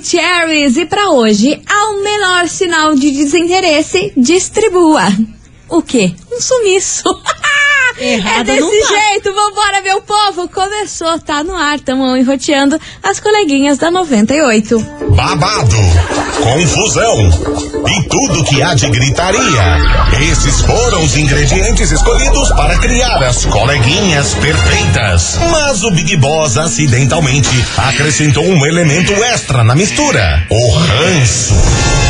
Maravicheries e para hoje, ao menor sinal de desinteresse, distribua. O quê? Um sumiço. Errado é desse não jeito, vambora, meu povo! Começou, tá no ar, tamo enroteando as coleguinhas da 98. babado, confusão e tudo que há de gritaria. Esses foram os ingredientes escolhidos para criar as coleguinhas perfeitas. Mas o Big Boss acidentalmente acrescentou um elemento extra na mistura: o ranço.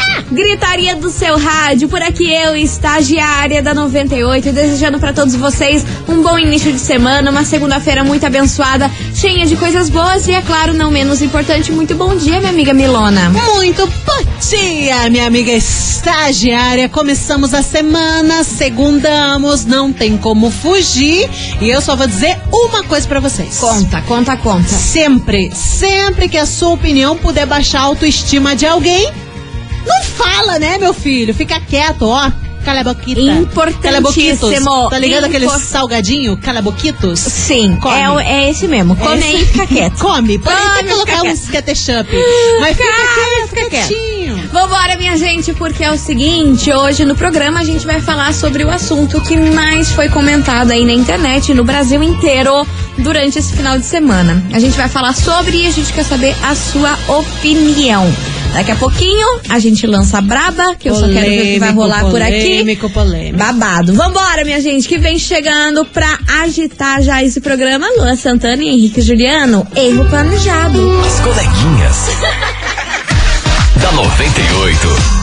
Gritaria do seu rádio, por aqui eu, estagiária da 98, desejando para todos vocês um bom início de semana, uma segunda-feira muito abençoada, cheia de coisas boas e, é claro, não menos importante, muito bom dia, minha amiga Milona. Muito bom dia, minha amiga estagiária. Começamos a semana, segundamos, não tem como fugir. E eu só vou dizer uma coisa pra vocês. Conta, conta, conta. Sempre, sempre que a sua opinião puder baixar a autoestima de alguém, não fala, né, meu filho? Fica quieto, ó. Cala a boquita. Importantíssimo. Tá ligado aquele salgadinho? Calaboquitos? Sim, Come. é, é esse mesmo. Come Esse- aí e fica quieto. Come. Pode colocar uns ketchup. Mas fica Cara, quieto, fica fica quieto. quietinho. Vambora, minha gente, porque é o seguinte: hoje no programa a gente vai falar sobre o assunto que mais foi comentado aí na internet, no Brasil inteiro, durante esse final de semana. A gente vai falar sobre e a gente quer saber a sua opinião. Daqui a pouquinho a gente lança a braba, que eu só quero ver o que vai Polêmico, rolar por aqui. polêmico, polêmico. Babado. Vambora, minha gente, que vem chegando pra agitar já esse programa. Luan Santana e Henrique Juliano. Erro planejado. As coleguinhas. da 98.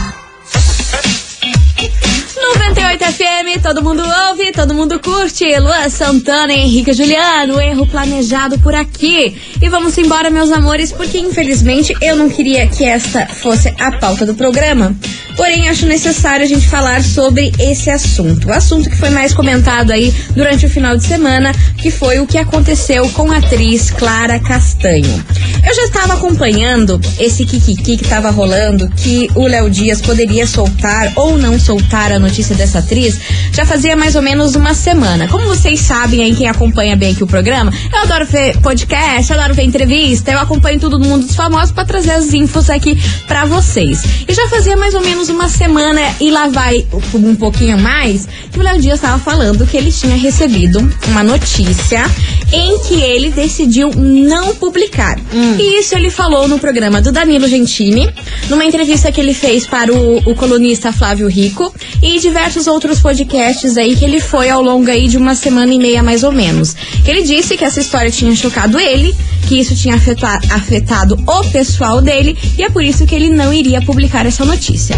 98 FM, todo mundo ouve, todo mundo curte. Luan Santana, Henrique Juliano, erro planejado por aqui. E vamos embora, meus amores, porque infelizmente eu não queria que esta fosse a pauta do programa. Porém, acho necessário a gente falar sobre esse assunto. O assunto que foi mais comentado aí durante o final de semana, que foi o que aconteceu com a atriz Clara Castanho. Eu já estava acompanhando esse kikiki que estava rolando, que o Léo Dias poderia soltar ou não soltar a notícia dessa atriz, já fazia mais ou menos uma semana. Como vocês sabem aí, quem acompanha bem aqui o programa, eu adoro ver podcast, eu adoro ver entrevista, eu acompanho tudo do mundo dos famosos para trazer as infos aqui para vocês. E já fazia mais ou menos uma semana e lá vai um pouquinho mais que o Léo Dias estava falando que ele tinha recebido uma notícia em que ele decidiu não publicar. E isso ele falou no programa do Danilo Gentili, numa entrevista que ele fez para o, o colunista Flávio Rico e diversos outros podcasts aí que ele foi ao longo aí de uma semana e meia mais ou menos. Que ele disse que essa história tinha chocado ele, que isso tinha afeta- afetado o pessoal dele e é por isso que ele não iria publicar essa notícia.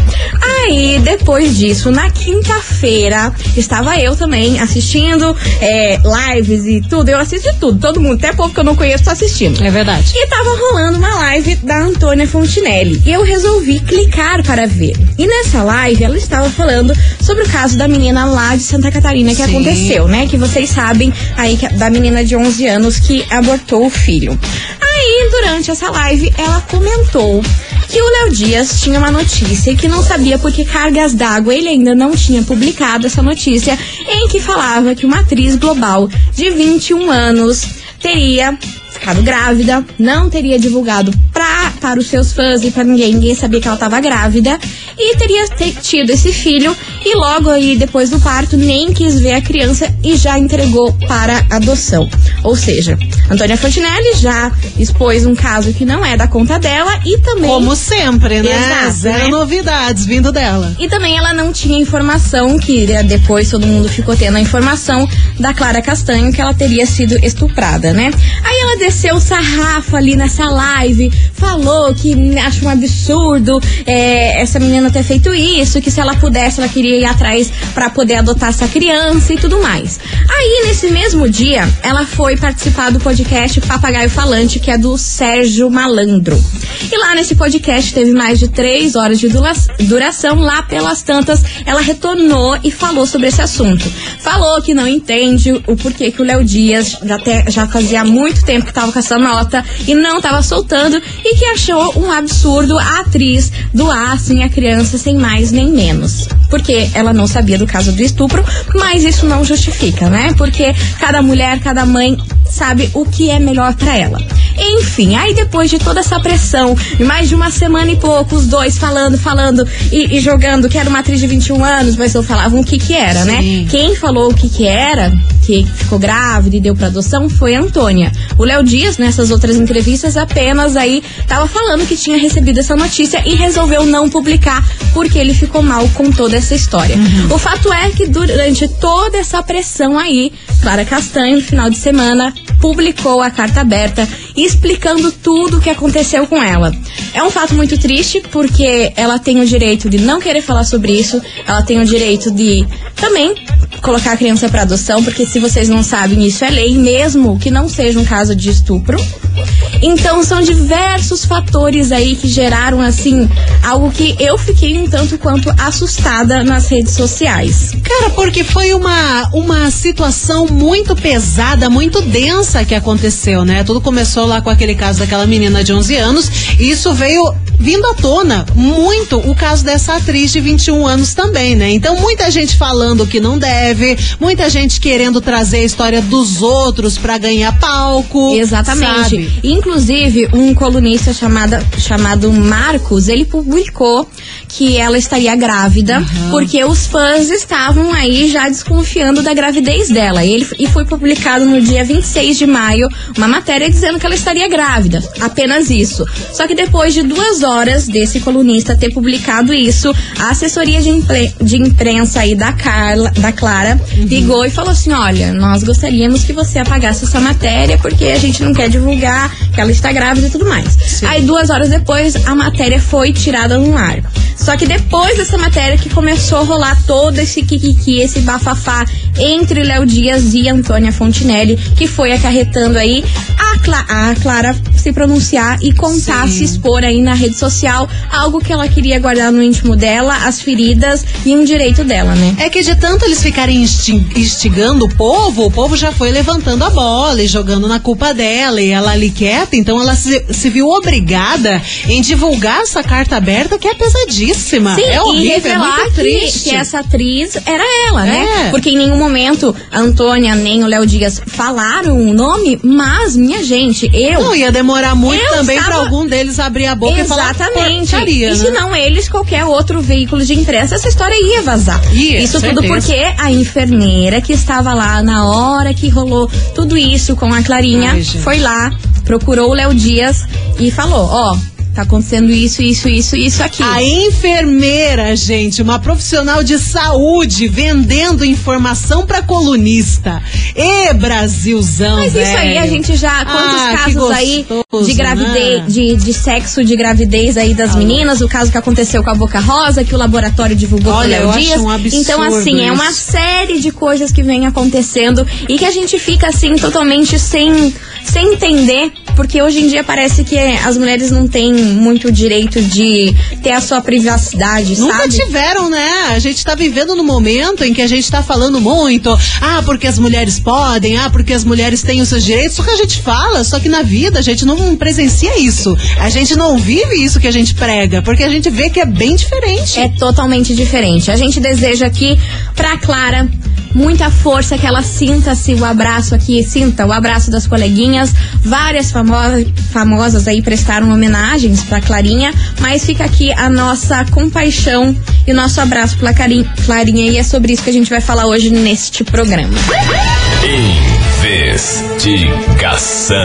Aí, depois disso, na quinta-feira, estava eu também assistindo é, lives e tudo. Eu de tudo, todo mundo, até povo que eu não conheço tá assistindo. É verdade. E tava rolando uma live da Antônia Fontinelli. E eu resolvi clicar para ver. E nessa live ela estava falando sobre o caso da menina lá de Santa Catarina que Sim. aconteceu, né? Que vocês sabem aí que- da menina de 11 anos que abortou o filho. Aí, durante essa live, ela comentou que o Léo Dias tinha uma notícia que não sabia por que cargas d'água ele ainda não tinha publicado essa notícia em que falava que uma atriz global de 21 anos teria ficado grávida, não teria divulgado pra, para os seus fãs e para ninguém, ninguém sabia que ela estava grávida e teria te- tido esse filho e logo aí depois do parto nem quis ver a criança e já entregou para adoção. Ou seja, Antônia Fontinelli já expôs um caso que não é da conta dela e também Como sempre, né? Exato, Zero né? novidades vindo dela. e também ela não tinha informação, que né, depois todo mundo ficou tendo a informação da Clara Castanho que ela teria sido estuprada, né? Aí ela desceu o sarrafo ali nessa live, falou que acha um absurdo é, essa menina ter feito isso, que se ela pudesse, ela queria ir atrás para poder adotar essa criança e tudo mais. Aí, nesse mesmo dia, ela foi participar do podcast Papagaio Falante, que é do Sérgio Malandro. E lá nesse podcast teve mais de três horas de duração. Lá pelas tantas, ela retornou e falou sobre esse assunto. Falou que não entende o porquê que o Léo Dias já, já fazia muito tempo que tava com essa nota e não tava soltando e que achou um absurdo a atriz doassem a criança sem mais nem menos. Porque ela não sabia do caso do estupro, mas isso não justifica, né? Porque cada mulher, cada mãe sabe o que é melhor para ela. Enfim, aí depois de toda essa pressão, mais de uma semana e pouco, os dois falando, falando e, e jogando que era uma atriz de 21 anos, mas não falavam o que que era, né? Sim. né? Quem falou o que que era, que ficou grávida e deu pra adoção, foi a Antônia. O Léo Dias, nessas outras entrevistas, apenas aí tava falando que tinha recebido essa notícia e resolveu não publicar porque ele ficou mal com toda essa história. Uhum. O fato é que durante toda essa pressão aí, Clara Castanho, no final de semana, publicou a carta aberta explicando tudo o que aconteceu com ela. É um fato muito triste porque ela tem o direito de não querer falar sobre isso, ela tem o direito de também colocar a criança para adoção, porque se vocês não sabem, isso é lei, mesmo que não seja um caso de estupro. Então são diversos fatores aí que geraram assim algo que eu fiquei um tanto quanto assustada nas redes sociais. Cara, porque foi uma uma situação muito pesada, muito densa que aconteceu, né? Tudo começou lá com aquele caso daquela menina de 11 anos, e isso veio vindo à tona muito o caso dessa atriz de 21 anos também, né? Então muita gente falando que não deve, muita gente querendo trazer a história dos outros para ganhar palco. Exatamente. Sabe? Inclusive, um colunista chamada, chamado Marcos, ele publicou que ela estaria grávida, uhum. porque os fãs estavam aí já desconfiando da gravidez dela. E, ele, e foi publicado no dia 26 de maio uma matéria dizendo que ela estaria grávida. Apenas isso. Só que depois de duas horas desse colunista ter publicado isso, a assessoria de, de imprensa aí da, Carla, da Clara uhum. ligou e falou assim: olha, nós gostaríamos que você apagasse essa matéria, porque a gente não quer divulgar que ela está grávida e tudo mais. Sim. Aí duas horas depois a matéria foi tirada no ar. Só que depois dessa matéria que começou a rolar todo esse kikiki, esse bafafá entre Léo Dias e Antônia Fontinelli, que foi acarretando aí a, Cla a Clara se pronunciar e contar, Sim. se expor aí na rede social, algo que ela queria guardar no íntimo dela, as feridas e um direito dela, né? É que de tanto eles ficarem instigando o povo, o povo já foi levantando a bola e jogando na culpa dela, e ela ali quieta, então ela se, se viu obrigada em divulgar essa carta aberta que é pesadíssima. Sim, é horrível, e revelar é que, que, essa atriz era ela, né? é. né? Porque em nenhum momento a Antônia nem o Léo Dias falaram o nome, mas, minha gente, eu. Não ia demorar muito também estava... para algum deles abrir a boca Exatamente. e falar porcaria, E né? se não eles, qualquer outro veículo de imprensa, essa história ia vazar. Isso certeza. tudo porque a enfermeira que estava lá na hora que rolou tudo isso com a Clarinha Ai, foi lá, procurou o Léo Dias e falou: Ó, oh, Tá acontecendo isso, isso, isso, isso aqui. A enfermeira, gente, uma profissional de saúde vendendo informação para colunista. E Brasilzão, Mas véio. isso aí a gente já quantos ah, casos gostoso, aí de gravidez, né? de, de sexo de gravidez aí das ah, meninas, o caso que aconteceu com a Boca Rosa, que o laboratório divulgou Olha, Léo Dias. Um então assim, isso. é uma série de coisas que vem acontecendo e que a gente fica assim totalmente sem sem entender, porque hoje em dia parece que as mulheres não têm muito direito de ter a sua privacidade, Nunca sabe? tiveram, né? A gente tá vivendo no momento em que a gente tá falando muito, ah, porque as mulheres podem, ah, porque as mulheres têm os seus direitos, só que a gente fala, só que na vida a gente não presencia isso. A gente não vive isso que a gente prega, porque a gente vê que é bem diferente. É totalmente diferente. A gente deseja aqui pra Clara muita força, que ela sinta-se o abraço aqui, sinta o abraço das coleguinhas. Várias famosas, famosas aí prestaram homenagens pra Clarinha, mas fica aqui a nossa compaixão e o nosso abraço pra Clarinha, e é sobre isso que a gente vai falar hoje neste programa. Investigação.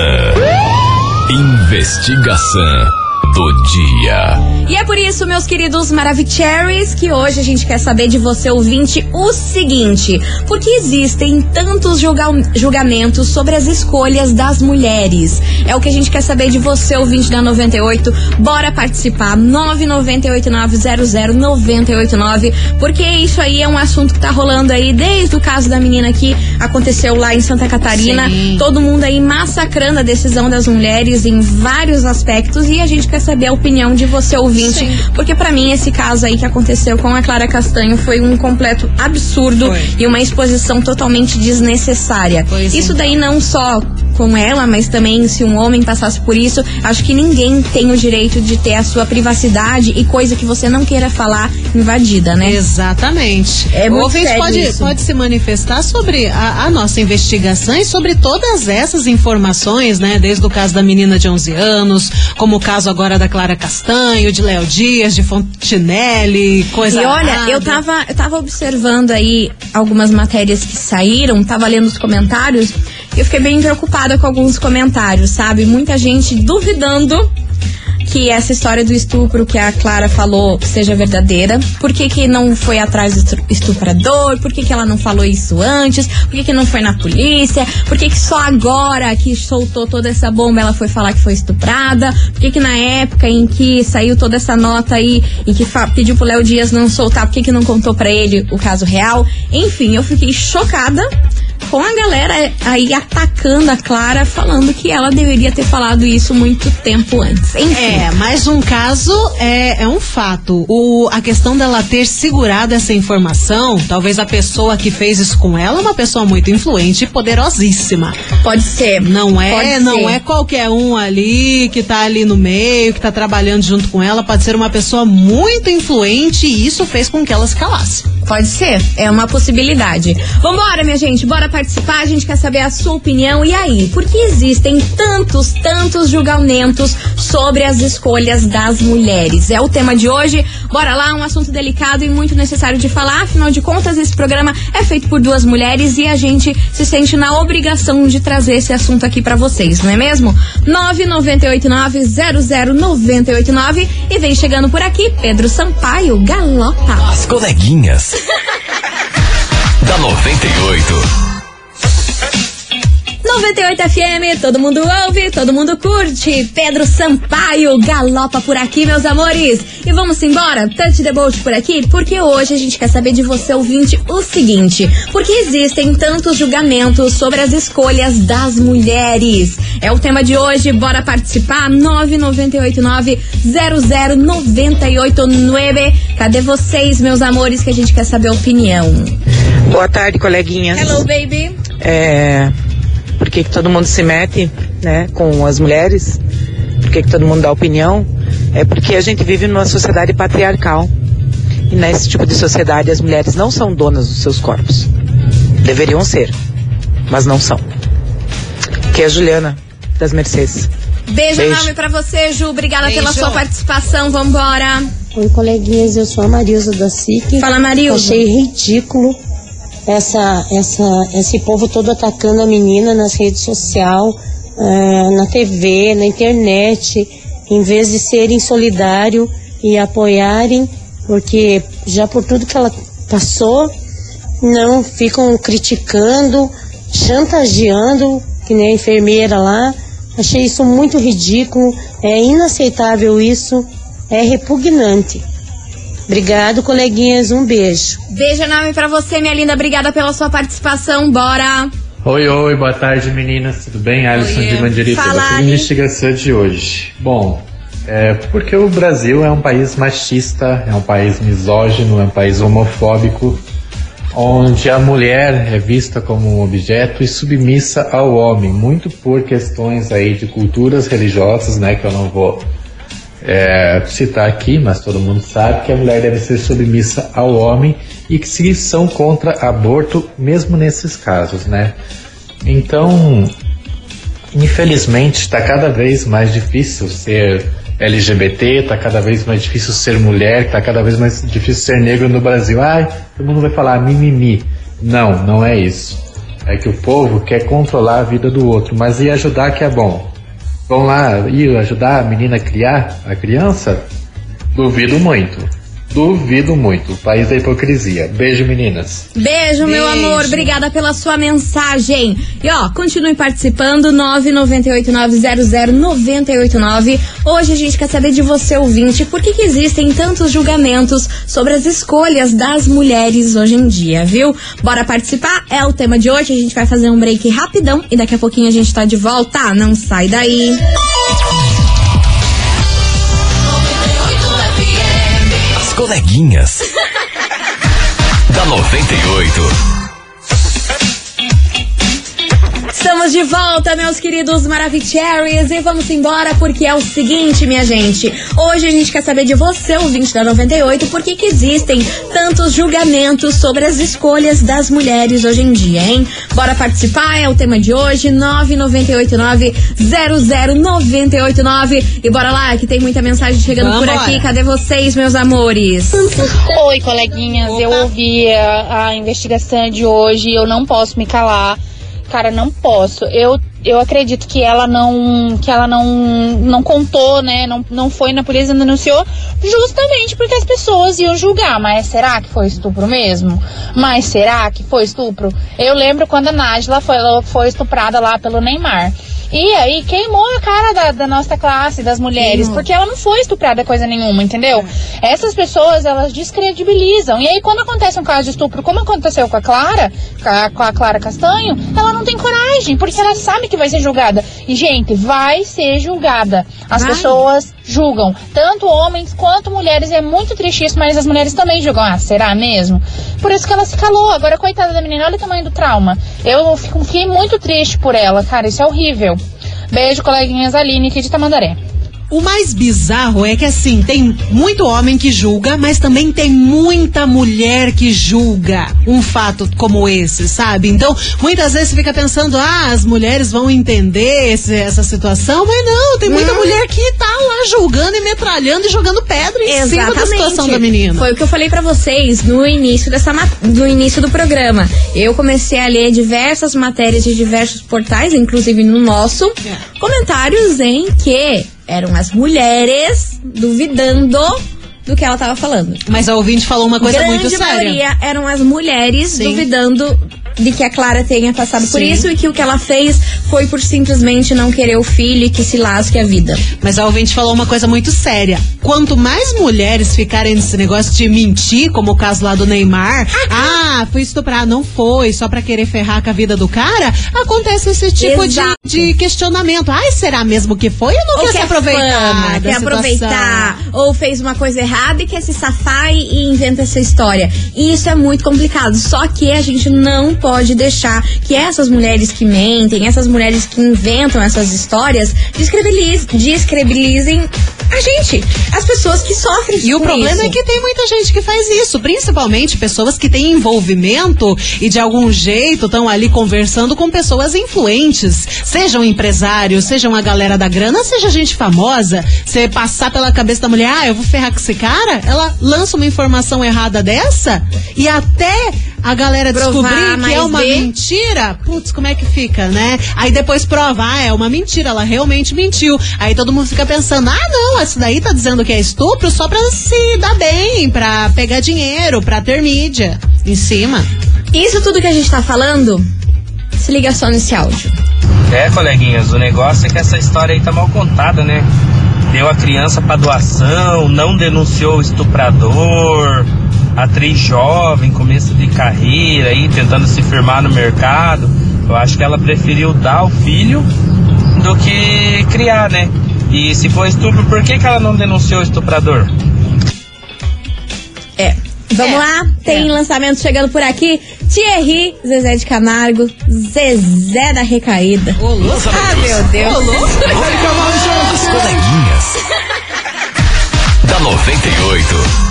Investigação do dia. E é por isso, meus queridos Maravicheries, que hoje a gente quer saber de você, ouvinte, o seguinte: por que existem tantos julga julgamentos sobre as escolhas das mulheres? É o que a gente quer saber de você, ouvinte da 98. Bora participar. 998900989, porque isso aí é um assunto que tá rolando aí desde o caso da menina que aconteceu lá em Santa Catarina. Sim. Todo mundo aí massacrando a decisão das mulheres em vários aspectos e a gente quer saber a opinião de você ouvinte, Sim. porque pra mim esse caso aí que aconteceu com a Clara Castanho foi um completo absurdo Foi. e uma exposição totalmente desnecessária. Pois isso então. daí não só com ela, mas também se um homem passasse por isso, acho que ninguém tem o direito de ter a sua privacidade e coisa que você não queira falar invadida, né? Exatamente. É o ouvinte pode, isso. pode se manifestar sobre a, a nossa investigação e sobre todas essas informações, né? Desde o caso da menina de 11 anos, como o caso agora da Clara Castanho, de Léo Dias, de Fontinelli, coisa E olha, arada. eu tava, eu tava observando aí algumas matérias que saíram, tava lendo os comentários, e eu fiquei bem preocupada com alguns comentários, sabe? Muita gente duvidando que essa história do estupro que a Clara falou seja verdadeira. Por que, que não foi atrás do estuprador? Por que, que ela não falou isso antes? Por que, que não foi na polícia? Por que, que só agora que soltou toda essa bomba ela foi falar que foi estuprada? Por que, que na época em que saiu toda essa nota aí e que pediu pro Léo Dias não soltar, por que, que não contou pra ele o caso real? Enfim, eu fiquei chocada com a galera aí atacando a Clara, falando que ela deveria ter falado isso muito tempo antes. Enfim. É, mas um caso é, é um fato. O, a questão dela ter segurado essa informação, talvez a pessoa que fez isso com ela é uma pessoa muito influente e poderosíssima. Pode ser. Não é, não ser. é qualquer um ali que tá ali no meio, que tá trabalhando junto com ela, pode ser uma pessoa muito influente e isso fez com que ela se calasse. Pode ser, é uma possibilidade. Vambora, minha gente, bora participar. A gente quer saber a sua opinião. E aí, por que existem tantos, tantos julgamentos sobre as escolhas das mulheres? É o tema de hoje. Bora lá, um assunto delicado e muito necessário de falar. Afinal de contas, esse programa é feito por duas mulheres e a gente se sente na obrigação de trazer esse assunto aqui pra vocês, não é mesmo? 998900989 e vem chegando por aqui Pedro Sampaio, Galopa. As coleguinhas. Da 98. 98 FM, todo mundo ouve, todo mundo curte. Pedro Sampaio galopa por aqui, meus amores. E vamos embora, touch the boat por aqui, porque hoje a gente quer saber de você, ouvinte, o seguinte: por que existem tantos julgamentos sobre as escolhas das mulheres? É o tema de hoje, bora participar? 998900989. Cadê vocês, meus amores, que a gente quer saber a opinião? Boa tarde, coleguinhas. Hello, baby. É, que, que todo mundo se mete né, com as mulheres? Por que, que todo mundo dá opinião? É porque a gente vive numa sociedade patriarcal. E nesse tipo de sociedade as mulheres não são donas dos seus corpos. Deveriam ser, mas não são. Que é a Juliana das Mercedes. Beijo, Beijo. enorme pra você, Ju. Obrigada Beijo. pela sua participação. Vambora. Oi, coleguinhas, eu sou a Marilza da SIC. Fala, Marilza. Achei ridículo essa, essa, esse povo todo atacando a menina nas redes sociais, na TV, na internet, em vez de serem solidários e apoiarem, porque já por tudo que ela passou, não ficam criticando, chantageando, que nem a enfermeira lá. Achei isso muito ridículo, é inaceitável isso, é repugnante. Obrigado, coleguinhas, um beijo. Beijo enorme pra você, minha linda. Obrigada pela sua participação. Bora. Oi, oi, boa tarde meninas, tudo bem? Alisson Oiê. de Mandirita, da investigação de hoje. Bom, é porque o Brasil é um país machista, é um país misógino, é um país homofóbico, onde a mulher é vista como um objeto e submissa ao homem, muito por questões aí de culturas religiosas, né, que eu não vou é, citar aqui, mas todo mundo sabe que a mulher deve ser submissa ao homem e que se são contra aborto, mesmo nesses casos, né? Então, infelizmente, está cada vez mais difícil ser LGBT, está cada vez mais difícil ser mulher, está cada vez mais difícil ser negro no Brasil. Ai, todo mundo vai falar mimimi. Não, não é isso. É que o povo quer controlar a vida do outro, mas e ajudar que é bom. Vão lá ir ajudar a menina a criar a criança? Duvido muito. Duvido muito. O país da hipocrisia. Beijo, meninas. Beijo, meu Beijo. amor. Obrigada pela sua mensagem. E ó, continue participando. 998900989. Hoje a gente quer saber de você, ouvinte, por que, que existem tantos julgamentos sobre as escolhas das mulheres hoje em dia, viu? Bora participar? É o tema de hoje. A gente vai fazer um break rapidão e daqui a pouquinho a gente tá de volta. Não sai daí. As coleguinhas. da 98. Estamos de volta, meus queridos Maravicheries, e vamos embora porque é o seguinte, minha gente. Hoje a gente quer saber de você, ouvinte da 98, por que que existem tantos julgamentos sobre as escolhas das mulheres hoje em dia, hein? Bora participar, é o tema de hoje, 998900989. E bora lá, que tem muita mensagem chegando por Vambora. aqui. Cadê vocês, meus amores? Oi, coleguinhas. Eu ouvi a, a investigação de hoje e eu não posso me calar. Cara, não posso. Eu, eu acredito que ela não que ela não, não contou, né? Não, não foi na polícia, não denunciou, justamente porque as pessoas iam julgar. Mas será que foi estupro mesmo? Mas será que foi estupro? Eu lembro quando a Nájila foi, foi estuprada lá pelo Neymar. E aí queimou a cara da, da nossa classe, das mulheres, porque ela não foi estuprada coisa nenhuma, entendeu? Essas pessoas, elas descredibilizam. E aí quando acontece um caso de estupro, como aconteceu com a Clara, com a, com a Clara Castanho, ela não tem coragem, porque ela sabe que vai ser julgada. E, gente, vai ser julgada. As Vai. pessoas julgam, tanto homens quanto mulheres, é muito triste isso, mas as mulheres também julgam. Ah, será mesmo? Por isso que ela se calou. Agora, coitada da menina, olha o tamanho do trauma. Eu fiquei muito triste por ela, cara, isso é horrível. Beijo, coleguinhas Aline aqui de Tamandaré. O mais bizarro é que assim, tem muito homem que julga, mas também tem muita mulher que julga um fato como esse, sabe? Então, muitas vezes você fica pensando, ah, as mulheres vão entender esse- essa situação, mas não, tem muita mulher que tá lá julgando e metralhando e jogando pedra em cima da situação da menina. Foi o que eu falei pra vocês no início dessa no início do programa. Eu comecei a ler diversas matérias de diversos portais, inclusive no nosso, É. comentários em que eram as mulheres duvidando do que ela tava falando. Mas a ouvinte falou uma coisa Grande muito séria. maioria eram as mulheres Sim. duvidando de que a Clara tenha passado por Sim. isso e que o que ela fez foi por simplesmente não querer o filho e que se lasque a vida. Mas a ouvinte falou uma coisa muito séria. Quanto mais mulheres ficarem nesse negócio de mentir, como o caso lá do Neymar, ah, foi estuprar, não foi, só pra querer ferrar com a vida do cara, acontece esse tipo de, de questionamento. Ai, será mesmo que foi ou não ou quer se quer aproveitar? fama, quer situação? aproveitar, ou fez uma coisa errada e quer se safar e, inventa essa história. E isso é muito complicado. Só que a gente não pode deixar que essas mulheres que mentem, essas mulheres que inventam essas histórias, descredibiliz- descredibilizem a gente, as pessoas que sofrem E o problema isso. é que tem muita gente que faz isso, principalmente pessoas que têm envolvimento e de algum jeito estão ali conversando com pessoas influentes, sejam empresários, sejam a galera da grana, seja gente famosa. Você passar pela cabeça da mulher, ah, eu vou ferrar com esse cara, ela lança uma informação errada dessa e até a galera Provar descobrir que é uma mentira, putz, como é que fica, né? Aí depois prova, ah, é uma mentira, ela realmente mentiu. Aí todo mundo fica pensando, ah, não, essa daí tá dizendo que é estupro só pra se dar bem, pra pegar dinheiro, pra ter mídia em cima. Isso tudo que a gente tá falando, se liga só nesse áudio. É, coleguinhas, o negócio é que essa história aí tá mal contada, né? Deu a criança pra doação, não denunciou o estuprador, atriz jovem, começo de carreira aí, tentando se firmar no mercado. Eu acho que ela preferiu dar o filho do que criar, né? E se for estupro, por que, que ela não denunciou o estuprador? É. Vamos É, lá, tem é. lançamento chegando por aqui. Thierry, Zezé de Camargo, Zezé da Recaída. Ah, meu Deus. As coleguinhas. da 98.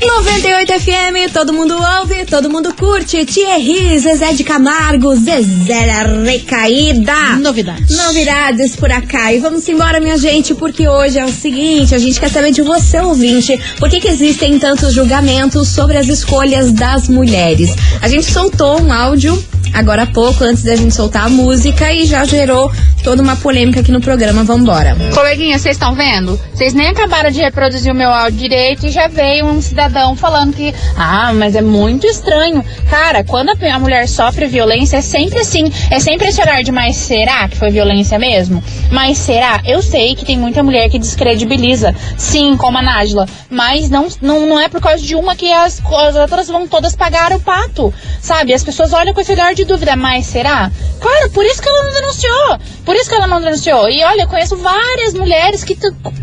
98 FM, todo mundo ouve, todo mundo curte. Thierry, Zezé de Camargo, Zezé da Recaída. Novidades. Novidades por acá. E vamos embora, minha gente, porque hoje é o seguinte: a gente quer saber de você, ouvinte, por que, que existem tantos julgamentos sobre as escolhas das mulheres. A gente soltou um áudio agora há pouco, antes da gente soltar a música, e já gerou toda uma polêmica aqui no programa. Vambora. Coleguinha, vocês estão vendo? Vocês nem acabaram de reproduzir o meu áudio direito e já veio um cidadão falando que, ah, mas é muito estranho. Cara, quando a mulher sofre violência, é sempre assim. É sempre esse horário de, mas será que foi violência mesmo? Mas será? Eu sei que tem muita mulher que descredibiliza, sim, como a Nájila, mas não, não, não é por causa de uma que as, as outras vão todas pagar o pato, sabe? As pessoas olham com esse olhar de dúvida, mas será? Cara, por isso que ela não denunciou. Por isso que ela não denunciou. E olha, eu conheço várias mulheres que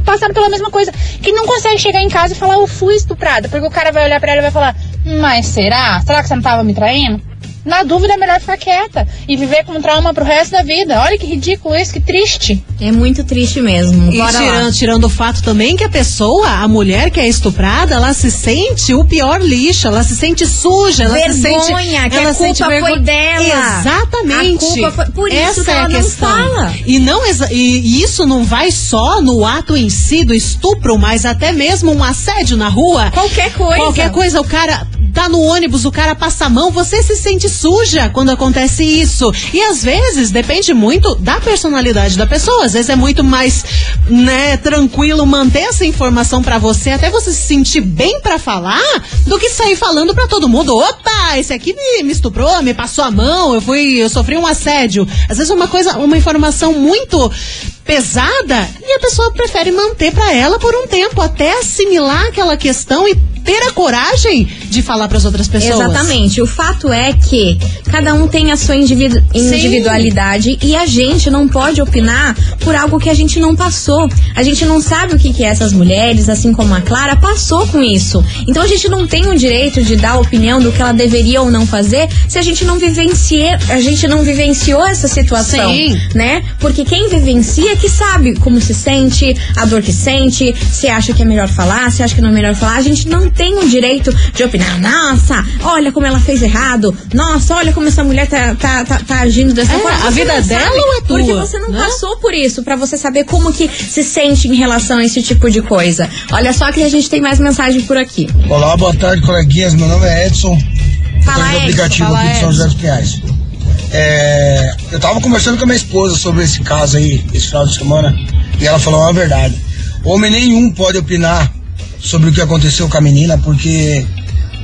passaram pela mesma coisa, que não conseguem chegar em casa e falar, eu fui estuprada, porque o cara vai olhar pra ela e vai falar, mas será? Será que você não tava me traindo? Na dúvida é melhor ficar quieta e viver com um trauma pro resto da vida. Olha que ridículo isso, que triste. É muito triste mesmo. E Bora lá. tirando, tirando o fato também que a pessoa, a mulher que é estuprada, ela se sente o pior lixo, ela se sente suja, ela se sente. Vergonha, que ela a sente culpa foi vergonha. dela. Exatamente. A culpa foi- por isso Essa que é ela a não questão. fala. E, não exa- e e isso não vai só no ato em si do estupro, mas até mesmo um assédio na rua. Qualquer coisa. Qualquer coisa, o cara tá no ônibus, o cara passa a mão, você se sente suja quando acontece isso. E às vezes depende muito da personalidade da pessoa. Às vezes é muito mais, né, tranquilo manter essa informação pra você, até você se sentir bem pra falar, do que sair falando pra todo mundo. Opa, esse aqui me, me estuprou, me passou a mão, eu fui, eu sofri um assédio. Às vezes é uma coisa, uma informação muito pesada e a pessoa prefere manter pra ela por um tempo até assimilar aquela questão e ter a coragem de falar pras outras pessoas. Exatamente. O fato é que cada um tem a sua individu- individualidade e a gente não pode opinar por algo que a gente não passou. A gente não sabe o que, que essas mulheres, assim como a Clara, passou com isso. Então a gente não tem o direito de dar opinião do que ela deveria ou não fazer se a gente não vivencia, a gente não vivenciou essa situação, Sim. né? Porque quem vivencia que sabe como se sente, a dor que sente, se acha que é melhor falar, se acha que não é melhor falar. A gente não tem o direito de opinar. Nossa, olha como ela fez errado. Nossa, olha como essa mulher tá, tá, tá, tá agindo dessa É, forma. a vida dela sabe, ou é tua, Porque você não né? passou por isso, pra você saber como que se sente em relação a esse tipo de coisa. Olha só que a gente tem mais mensagem por aqui. Olá, boa tarde, coleguinhas. Meu nome é Edson. Fala, Edson, aplicativo fala, aqui de São. José dos Pinhais. É, eu tava conversando com a minha esposa sobre esse caso aí, esse final de semana, e ela falou uma verdade. Homem nenhum pode opinar sobre o que aconteceu com a menina, porque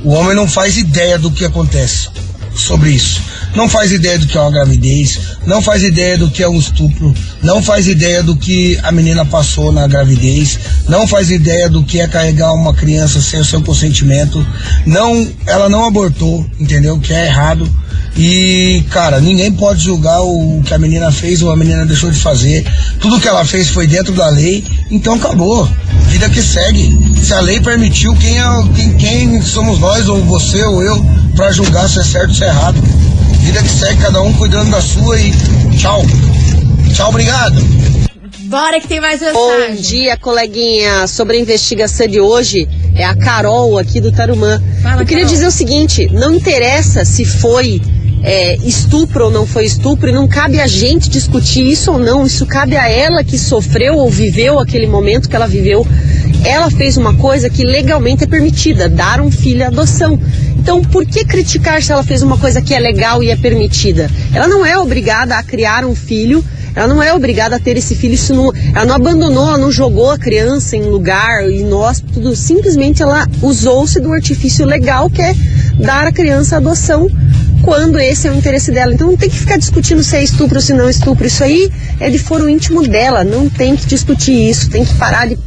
o homem não faz ideia do que acontece sobre isso. Não faz ideia do que é uma gravidez, não faz ideia do que é um estupro, não faz ideia do que a menina passou na gravidez, não faz ideia do que é carregar uma criança sem o seu consentimento. Não, ela não abortou, entendeu? Que é errado. E, cara, ninguém pode julgar o que a menina fez ou a menina deixou de fazer. Tudo que ela fez foi dentro da lei, então acabou. Vida que segue. Se a lei permitiu, quem, é, quem, quem somos nós, ou você ou eu, pra julgar se é certo é errado? Vida que segue, cada um cuidando da sua e tchau. Tchau, obrigado. Bora que tem mais Bom mensagem. dia, coleguinha. Sobre a investigação de hoje, é a Carol aqui do Tarumã. Fala, Eu queria Carol. dizer o seguinte: não interessa se foi é, estupro ou não foi estupro, e não cabe a gente discutir isso ou não. Isso cabe a ela que sofreu ou viveu aquele momento que ela viveu. Ela fez uma coisa que legalmente é permitida, dar um filho à adoção. Então, por que criticar se ela fez uma coisa que é legal e é permitida? Ela não é obrigada a criar um filho ela não é obrigada a ter esse filho, isso não, ela não abandonou, ela não jogou a criança em lugar inóspito, simplesmente ela usou-se do artifício legal que é dar a criança à adoção quando esse é o interesse dela. Então não tem que ficar discutindo se é estupro ou se não é estupro. Isso aí é de foro íntimo dela, não tem que discutir isso, tem que parar de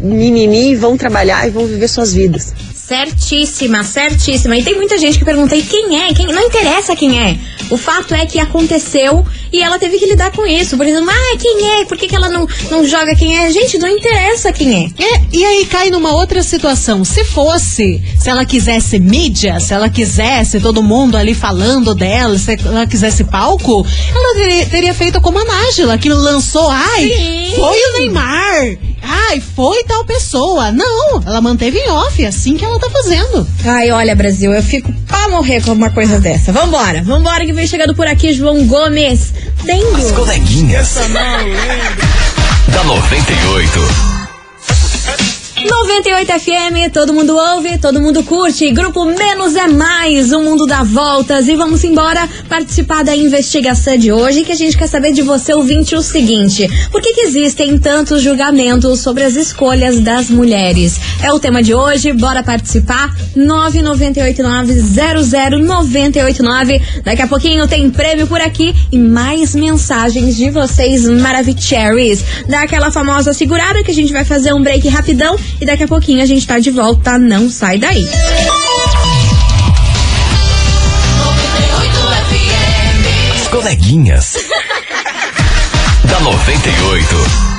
mimimi, vão trabalhar e vão viver suas vidas. Certíssima, certíssima. E tem muita gente que pergunta, e quem é? Quem... Não interessa quem é. O fato é que aconteceu e ela teve que lidar com isso. Por exemplo, ah, quem é? Por que, que ela não, não joga quem é? Gente, não interessa quem é. É, e aí cai numa outra situação. Se fosse, se ela quisesse mídia, se ela quisesse todo mundo ali falando dela, se ela quisesse palco, ela teria, teria feito como a Nájila, que lançou, ai, Sim. foi o Neymar, ai, foi tal pessoa. Não, ela manteve em off, é assim que ela tá fazendo. Ai, olha, Brasil, eu fico pra morrer com uma coisa dessa. Vambora, vambora que vem chegando por aqui, João Gomes. As Dengo. coleguinhas. da 98. 98 FM, todo mundo ouve, todo mundo curte. Grupo Menos é Mais, o mundo dá voltas. E vamos embora participar da investigação de hoje, que a gente quer saber de você, ouvinte, o seguinte: por que, que existem tantos julgamentos sobre as escolhas das mulheres? É o tema de hoje, bora participar. 998900989. Daqui a pouquinho tem prêmio por aqui e mais mensagens de vocês, Maravicheries. Dá aquela famosa segurada que a gente vai fazer um break rapidão e daqui a pouquinho a gente tá de volta. Não sai daí. As coleguinhas. da 98.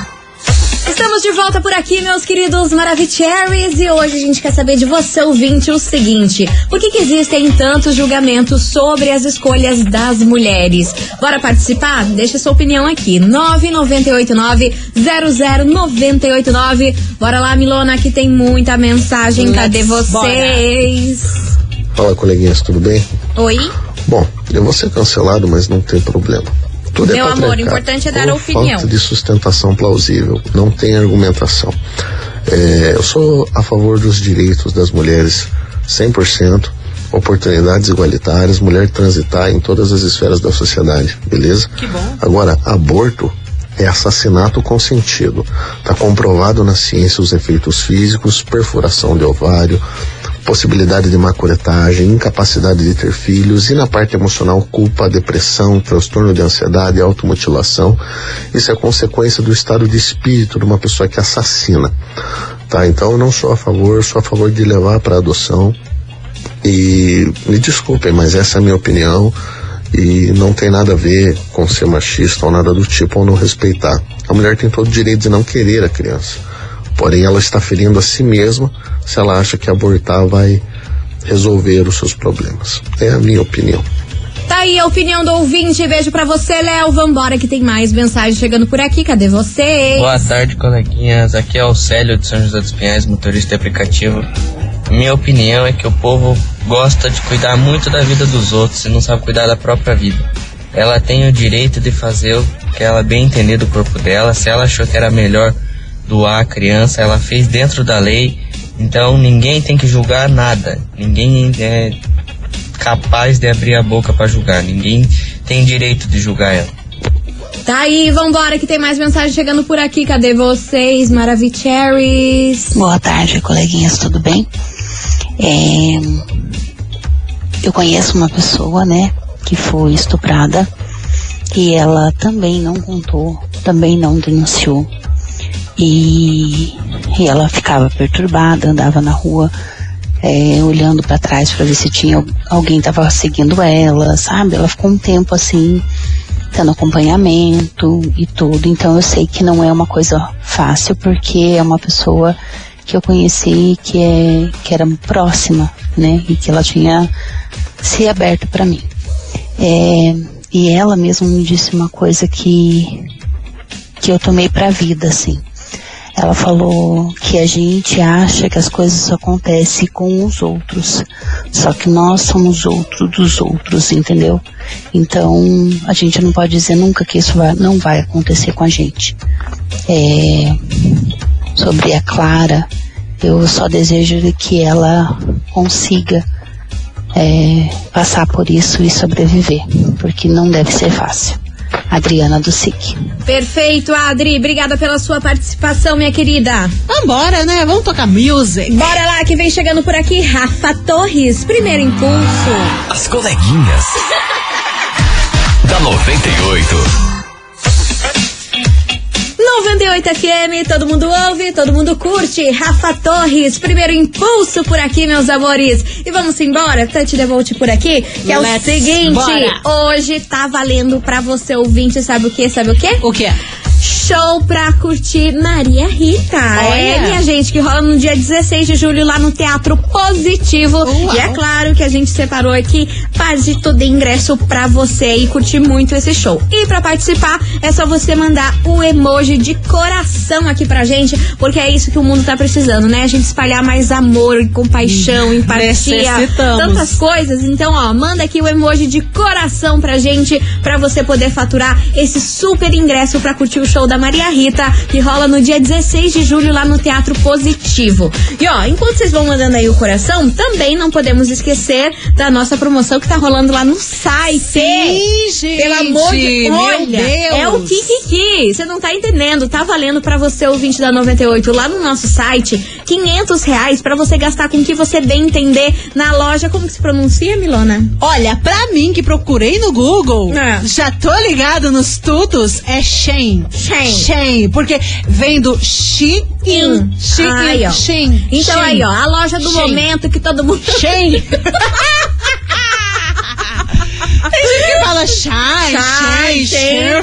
Estamos de volta por aqui, meus queridos Maravicheries, e hoje a gente quer saber de você, ouvinte, o seguinte: por que, que existem tantos julgamentos sobre as escolhas das mulheres? Bora participar? Deixa sua opinião aqui, 9989-00989. Bora lá, Milona, que tem muita mensagem. Cadê vocês? Fala, coleguinhas, tudo bem? Oi? Bom, eu vou ser cancelado, mas não tem problema. Tudo Meu é amor, o importante é dar a opinião. Falta de sustentação plausível, não tem argumentação. É, eu sou a favor dos direitos das mulheres 100%, oportunidades igualitárias, mulher transitar em todas as esferas da sociedade, beleza? Que bom. Agora, aborto é assassinato consentido. Está comprovado na ciência os efeitos físicos, perfuração de ovário, possibilidade de má curetagem, incapacidade de ter filhos e na parte emocional culpa, depressão, transtorno de ansiedade, automutilação. Isso é consequência do estado de espírito de uma pessoa que assassina. Tá? Então eu não sou a favor, sou a favor de levar para adoção. E me desculpem, mas essa é a minha opinião e não tem nada a ver com ser machista ou nada do tipo ou não respeitar. A mulher tem todo o direito de não querer a criança. Porém, ela está ferindo a si mesma se ela acha que abortar vai resolver os seus problemas. É a minha opinião. Tá aí a opinião do ouvinte. Beijo pra você, Léo. Vambora que tem mais mensagem chegando por aqui. Cadê vocês? Boa tarde, coleguinhas. Aqui é o Célio de São José dos Pinhais, motorista de aplicativo. Minha opinião é que o povo gosta de cuidar muito da vida dos outros e não sabe cuidar da própria vida. Ela tem o direito de fazer o que ela bem entender do corpo dela. Se ela achou que era melhor doar a criança, ela fez dentro da lei. Então ninguém tem que julgar nada. Ninguém é capaz de abrir a boca para julgar. Ninguém tem direito de julgar ela. Tá aí, vambora que tem mais mensagem chegando por aqui. Cadê vocês, Maravicheries? Boa tarde, coleguinhas, tudo bem? É, eu conheço uma pessoa, né, que foi estuprada e ela também não contou, também não denunciou. E, e ela ficava perturbada, andava na rua é, olhando para trás para ver se tinha al- alguém tava seguindo ela, sabe? Ela ficou um tempo assim, tendo acompanhamento e tudo. Então eu sei que não é uma coisa fácil, porque é uma pessoa que eu conheci que, é, que era próxima, né? E que ela tinha se aberto para mim. É, e ela mesma me disse uma coisa que, que eu tomei pra vida, assim. Ela falou que a gente acha que as coisas acontecem com os outros, só que nós somos outro dos outros, entendeu? Então a gente não pode dizer nunca que isso vai, não vai acontecer com a gente. É, sobre a Clara, eu só desejo que ela consiga é, passar por isso e sobreviver, porque não deve ser fácil. Adriana do SIC. Perfeito, Adri. Obrigada pela sua participação, minha querida. Vambora, né? Vamos tocar music. Bora lá, que vem chegando por aqui Rafa Torres. Primeiro impulso. As coleguinhas. da 98. 98 FM, todo mundo ouve, todo mundo curte. Rafa Torres, primeiro impulso por aqui, meus amores. E vamos embora, Tante Devolte por aqui, que é o seguinte: bora. hoje tá valendo pra você ouvinte, sabe o que? Sabe o que? O quê? Show pra curtir Maria Rita. Olha. É, minha gente, que rola no dia 16 de julho lá no Teatro Positivo. Uau. E é claro que a gente separou aqui parte de ingresso pra você e curtir muito esse show. E pra participar, é só você mandar o emoji de coração aqui pra gente, porque é isso que o mundo tá precisando, né? A gente espalhar mais amor, compaixão, empatia, Necessitamos. tantas coisas. Então, ó, manda aqui o emoji de coração pra gente, pra você poder faturar esse super ingresso pra curtir o show da Maria Rita, que rola no dia 16 de julho lá no Teatro Positivo. E ó, enquanto vocês vão mandando aí o coração, também não podemos esquecer da nossa promoção que tá rolando lá no site. Sim, gente. Pelo amor de meu Olha, Deus. é o Kikiki. Você não tá entendendo. Tá valendo pra você, ouvinte da 98, lá no nosso site, 500 reais pra você gastar com o que você bem entender na loja. Como que se pronuncia, Milona? Olha, pra mim que procurei no Google, É. já tô ligado nos tudos, é Shein. Shein. Shein, porque vem do Shein. Shein. Aí, ó. Shein. Então Shein. aí, ó, a loja do Shein. momento que todo mundo. Shein. Tem gente que fala Shein. Shein.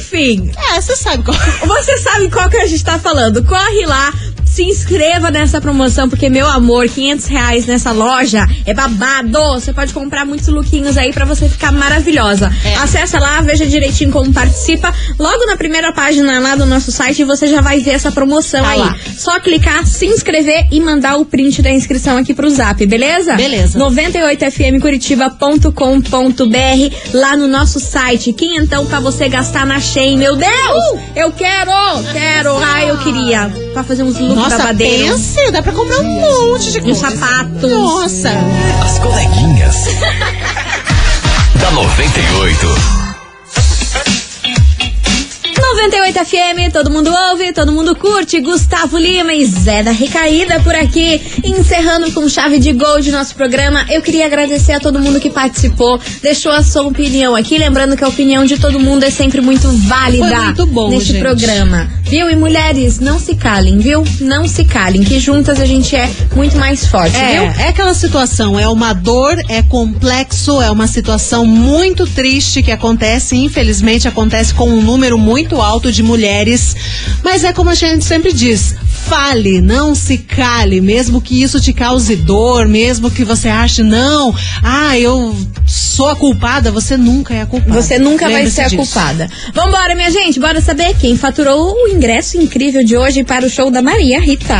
Enfim, É, você sabe qual. Você sabe qual que a gente tá falando. Corre lá, se inscreva nessa promoção, porque, meu amor, 500 reais nessa loja é babado. Você pode comprar muitos lookinhos aí pra você ficar maravilhosa. É. Acessa lá, veja direitinho como participa. Logo na primeira página lá do nosso site, você já vai ver essa promoção Tá aí. lá. Só clicar, se inscrever e mandar o print da inscrição aqui pro zap, beleza? Beleza. 98fmcuritiba.com.br lá no nosso site. Quinhentão pra você gastar na Shein. Meu Deus! Uh! Eu quero! Quero! Ai, eu queria. Pra fazer uns looks Nossa, babadeiros. pense, dá pra comprar um monte de coisa. sapatos. Nossa. As coleguinhas. da 98. 98 FM, todo mundo ouve, todo mundo curte. Gustavo Lima e Zé da Recaída por aqui. Encerrando com chave de gol de nosso programa. Eu queria agradecer a todo mundo que participou, deixou a sua opinião aqui. Lembrando que a opinião de todo mundo é sempre muito válida Foi muito bom, neste gente. programa. Viu? E mulheres, não se calem, viu? Não se calem, que juntas a gente é muito mais forte, É, viu? é aquela situação, é uma dor, é complexo, é uma situação muito triste que acontece, infelizmente acontece com um número muito alto de mulheres, mas é como a gente sempre diz, fale, não se cale, mesmo que isso te cause dor, mesmo que você ache, não, ah, eu sou a culpada, você nunca é a culpada. Você nunca vai ser a disso. culpada. Vambora, minha gente, bora saber quem faturou o ingresso incrível de hoje para o show da Maria Rita.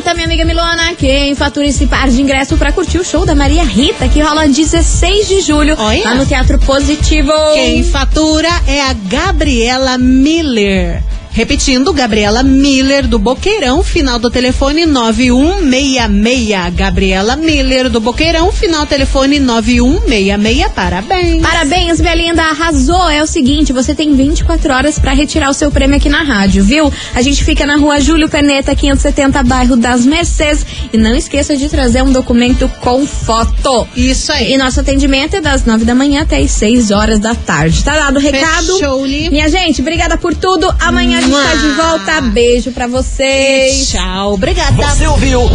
Conta, minha amiga Milona, quem fatura esse par de ingresso para curtir o show da Maria Rita, que rola 16 de julho Olha. lá no Teatro Positivo. Quem fatura é a Gabriela Miller. Repetindo, Gabriela Miller do Boqueirão, final do telefone 9166. Gabriela Miller do Boqueirão, final telefone 9166. Parabéns. Parabéns, minha linda, arrasou. É o seguinte, você tem 24 horas pra retirar o seu prêmio aqui na rádio, viu? A gente fica na rua Júlio Perneta, 570, bairro das Mercês. E não esqueça de trazer um documento com foto. Isso aí. E nosso atendimento é das 9 da manhã até as 6 horas da tarde. Tá dado o recado? Fechou-lhe. Minha gente, obrigada por tudo. Amanhã a gente tá de volta. Beijo pra vocês. Tchau, obrigada. Você ouviu?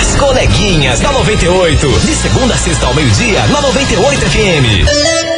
As coleguinhas da 98. De segunda a sexta ao meio-dia, na 98 FM.